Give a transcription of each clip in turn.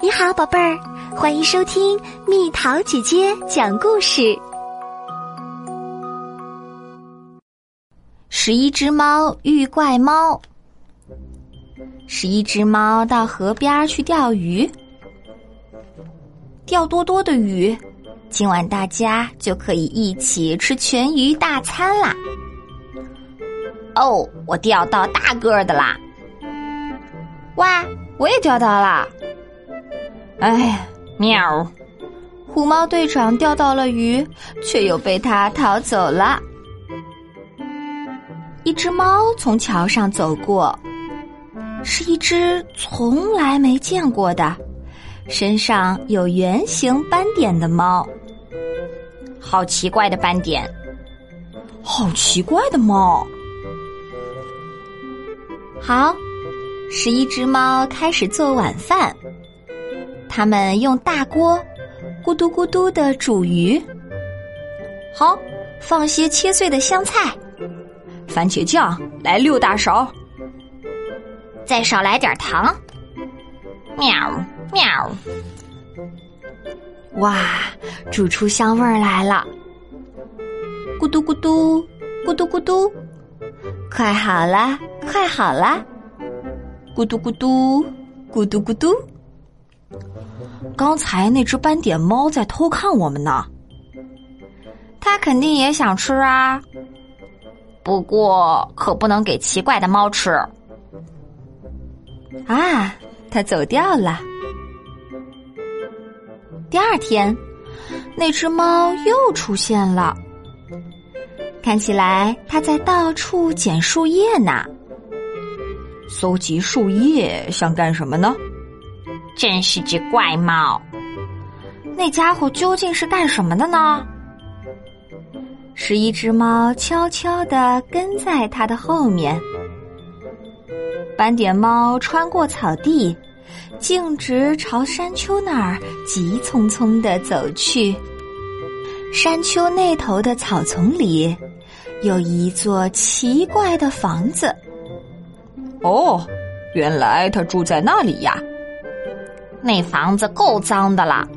你好，宝贝儿，欢迎收听蜜桃姐姐讲故事。十一只猫遇怪猫。十一只猫到河边去钓鱼，钓多多的鱼，今晚大家就可以一起吃全鱼大餐啦。哦，我钓到大个的啦！哇，我也钓到了。哎，喵！虎猫队长钓到了鱼，却又被他逃走了。一只猫从桥上走过，是一只从来没见过的，身上有圆形斑点的猫。好奇怪的斑点，好奇怪的猫。好，十一只猫开始做晚饭。他们用大锅咕嘟咕嘟的煮鱼，好放些切碎的香菜，番茄酱来六大勺，再少来点糖。喵喵！哇，煮出香味儿来了！咕嘟咕嘟，咕嘟咕嘟，快好了，快好了！咕嘟咕嘟，咕嘟咕嘟。刚才那只斑点猫在偷看我们呢，它肯定也想吃啊，不过可不能给奇怪的猫吃。啊，它走掉了。第二天，那只猫又出现了，看起来它在到处捡树叶呢。搜集树叶想干什么呢？真是只怪猫！那家伙究竟是干什么的呢？十一只猫悄悄的跟在他的后面。斑点猫穿过草地，径直朝山丘那儿急匆匆的走去。山丘那头的草丛里，有一座奇怪的房子。哦，原来他住在那里呀！那房子够脏的了。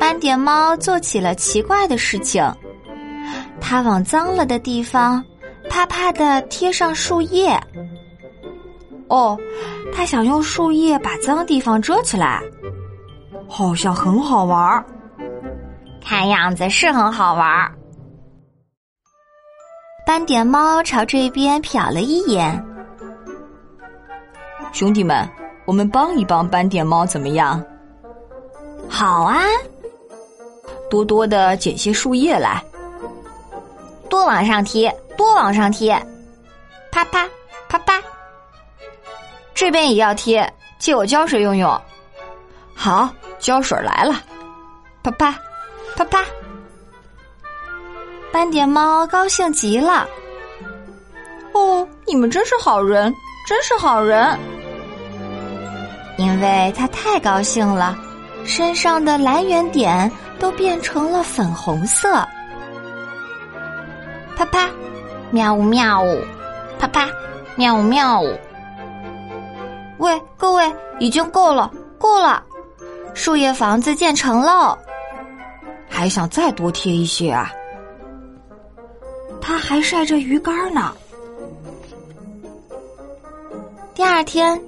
斑点猫做起了奇怪的事情，它往脏了的地方啪啪的贴上树叶。哦，它想用树叶把脏地方遮起来，好像很好玩儿。看样子是很好玩儿。斑点猫朝这边瞟了一眼，兄弟们。我们帮一帮斑点猫怎么样？好啊，多多的捡些树叶来，多往上贴，多往上贴，啪啪啪啪。这边也要贴，借我胶水用用。好，胶水来了，啪啪啪啪。斑点猫高兴极了。哦，你们真是好人，真是好人。因为他太高兴了，身上的蓝圆点都变成了粉红色。啪啪，喵呜喵呜，啪啪，喵呜喵呜。喂，各位，已经够了，够了，树叶房子建成喽。还想再多贴一些啊？他还晒着鱼竿呢。第二天。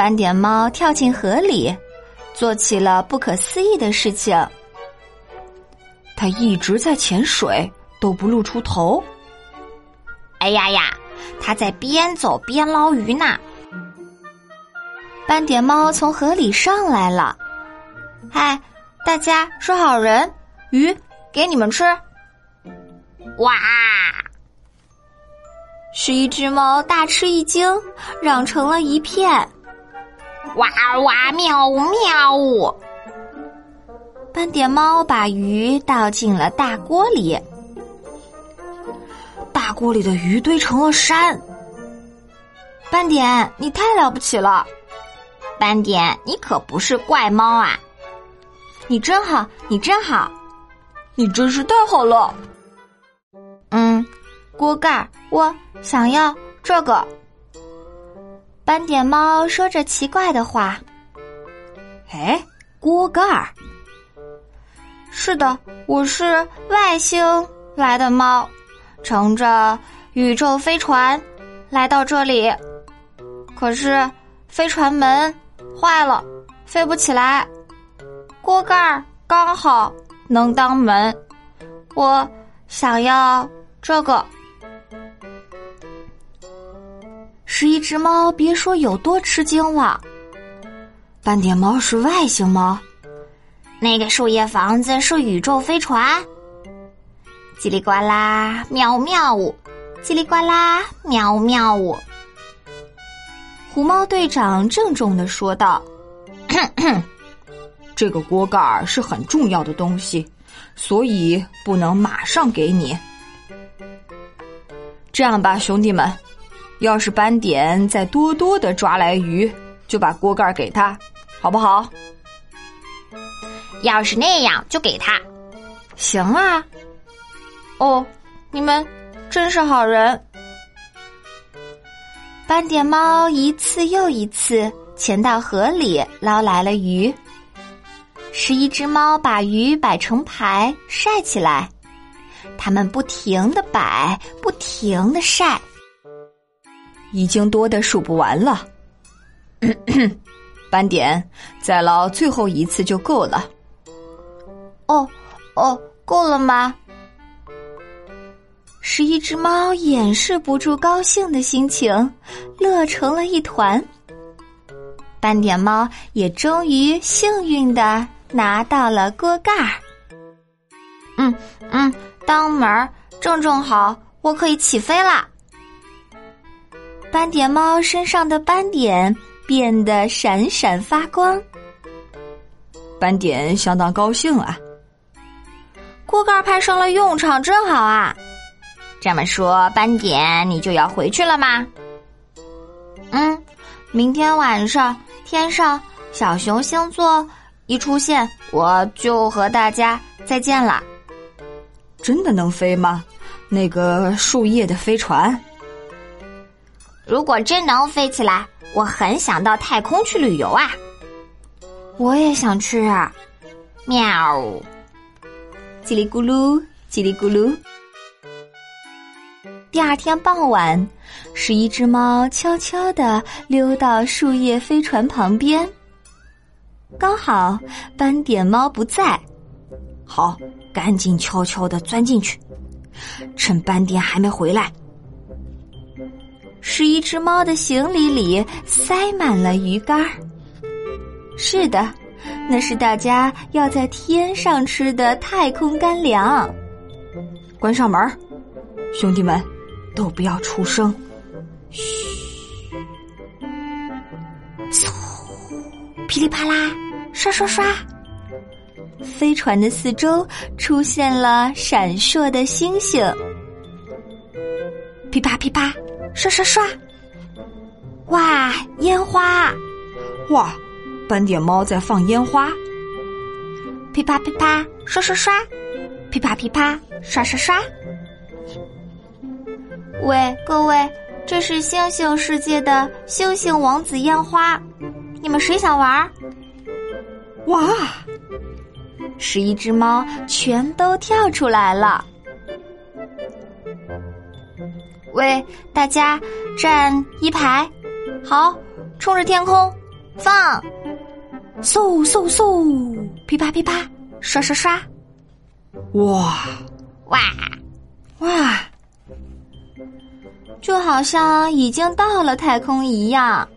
斑点猫跳进河里，做起了不可思议的事情。它一直在潜水，都不露出头。哎呀呀，它在边走边捞鱼呢。斑点猫从河里上来了，嗨，大家是好人，鱼给你们吃。哇！十一只猫大吃一惊，嚷成了一片。哇哇喵呜喵呜！斑点猫把鱼倒进了大锅里，大锅里的鱼堆成了山。斑点，你太了不起了！斑点，你可不是怪猫啊！你真好，你真好，你真是太好了。嗯，锅盖，我想要这个。斑点猫说着奇怪的话，哎，锅盖儿。是的，我是外星来的猫，乘着宇宙飞船来到这里。可是飞船门坏了，飞不起来。锅盖儿刚好能当门，我想要这个。十一只猫别说有多吃惊了。斑点猫是外星猫，那个树叶房子是宇宙飞船。叽里呱啦，喵喵呜，叽里呱啦，喵喵呜。狐猫队长郑重的说道：“咳 咳这个锅盖是很重要的东西，所以不能马上给你。这样吧，兄弟们。”要是斑点再多多的抓来鱼，就把锅盖给他，好不好？要是那样，就给他。行啊。哦，你们真是好人。斑点猫一次又一次潜到河里捞来了鱼。十一只猫把鱼摆成排晒起来，它们不停的摆，不停的晒。已经多的数不完了，斑点，再捞最后一次就够了。哦，哦，够了吗？十一只猫掩饰不住高兴的心情，乐成了一团。斑点猫也终于幸运的拿到了锅盖儿。嗯嗯，当门儿正正好，我可以起飞啦。斑点猫身上的斑点变得闪闪发光，斑点相当高兴啊！锅盖派上了用场，真好啊！这么说，斑点你就要回去了吗？嗯，明天晚上天上小熊星座一出现，我就和大家再见了。真的能飞吗？那个树叶的飞船？如果真能飞起来，我很想到太空去旅游啊！我也想去啊！喵！叽里咕噜，叽里咕噜。第二天傍晚，十一只猫悄悄地溜到树叶飞船旁边，刚好斑点猫不在，好，赶紧悄悄地钻进去，趁斑点还没回来。十一只猫的行李里塞满了鱼干是的，那是大家要在天上吃的太空干粮。关上门，兄弟们，都不要出声。嘘。嗖，噼里啪啦，刷刷刷，飞船的四周出现了闪烁的星星。噼啪噼啪。刷刷刷！哇，烟花！哇，斑点猫在放烟花！噼啪噼啪，刷刷刷！噼啪噼啪，刷刷刷！喂，各位，这是星星世界的星星王子烟花，你们谁想玩？哇！十一只猫全都跳出来了。喂，大家站一排，好，冲着天空放，嗖嗖嗖，噼啪噼啪，刷刷刷，哇哇哇，就好像已经到了太空一样，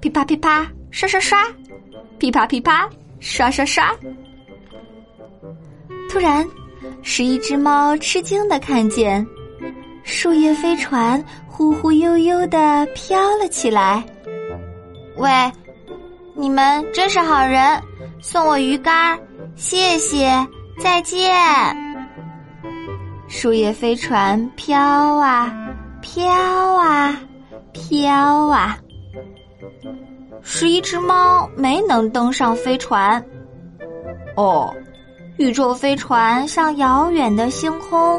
噼啪噼啪，刷刷刷，噼啪噼啪，刷刷刷。突然，十一只猫吃惊的看见。树叶飞船忽忽悠悠的飘了起来。喂，你们真是好人，送我鱼竿，谢谢，再见。树叶飞船飘啊飘啊飘啊，十一只猫没能登上飞船。哦，宇宙飞船向遥远的星空。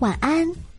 晚安。